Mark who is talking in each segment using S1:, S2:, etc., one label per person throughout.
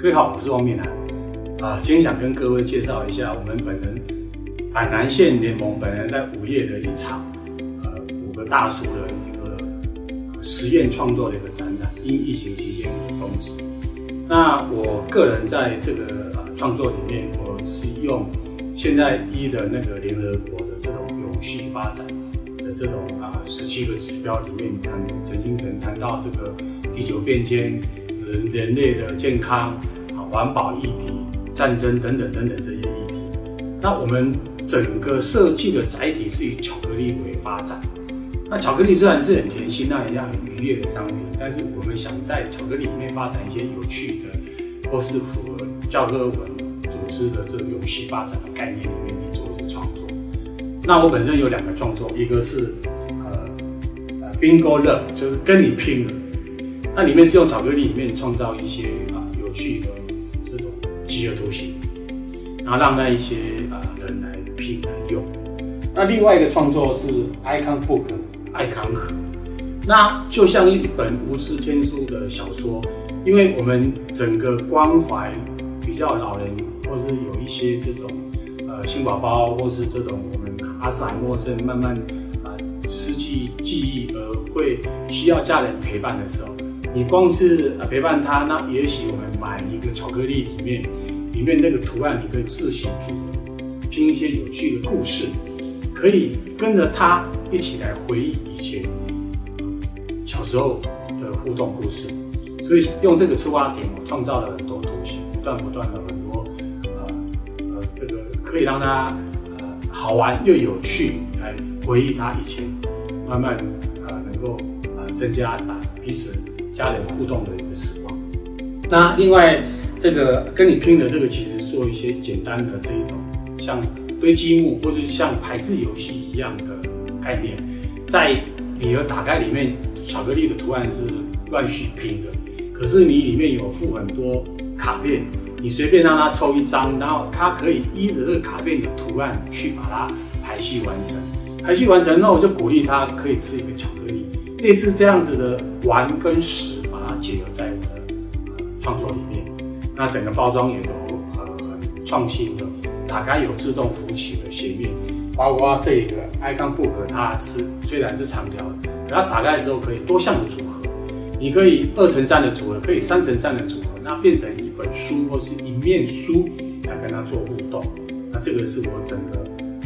S1: 各位好，我是汪勉涵啊，今天想跟各位介绍一下我们本人海南县联盟本人在五月的一场呃五个大叔的一个实验创作的一个展览，因疫情期间终止。那我个人在这个呃创作里面，我是用现在一的那个联合国的这种永续发展的这种啊十七个指标里面，谈曾经曾谈到这个地球变迁。人人类的健康啊，环保议题、战争等等等等这些议题。那我们整个设计的载体是以巧克力为发展。那巧克力虽然是很甜心，那一样很愉悦的商品，但是我们想在巧克力里面发展一些有趣的，或是符合教科文组织的这个游戏发展的概念里面去做一些创作。那我本身有两个创作，一个是呃呃 Bingo Love，就是跟你拼了。那里面是用巧克力里面创造一些啊有趣的这种几何图形，然后让那一些啊人来拼来用。那另外一个创作是 Icon Book 爱康盒，那就像一本无字天书的小说，因为我们整个关怀比较老人，或是有一些这种呃新宝宝，或是这种我们阿兹海默症慢慢啊失去记忆而会需要家人陪伴的时候。你光是陪伴他，那也许我们买一个巧克力里面，里面那个图案你可以自行组合，拼一些有趣的故事，可以跟着他一起来回忆以前，小时候的互动故事。所以用这个出发点，我创造了很多图形，不断不断的很多，呃呃，这个可以让他呃好玩又有趣，来回忆他以前，慢慢呃能够呃增加彼此。家人互动的一个时光。那另外，这个跟你拼的这个，其实做一些简单的这一种，像堆积木或者像排字游戏一样的概念，在礼盒打开里面，巧克力的图案是乱序拼的，可是你里面有附很多卡片，你随便让他抽一张，然后他可以依着这个卡片的图案去把它排序完成。排序完成，那我就鼓励他可以吃一个巧克力。类似这样子的玩跟食，结合在我的呃创作里面。那整个包装也都呃很创新的，打开有自动浮起的斜面，包括这个 Icon Book，它是虽然是长条的，然后打开的时候可以多项的组合，你可以二乘三的组合，可以三乘三的组合，那变成一本书或是一面书来跟它做互动。那这个是我整个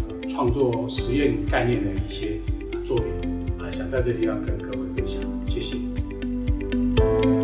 S1: 呃创作实验概念的一些作品。想在这地方跟各位分享。谢谢 Bye.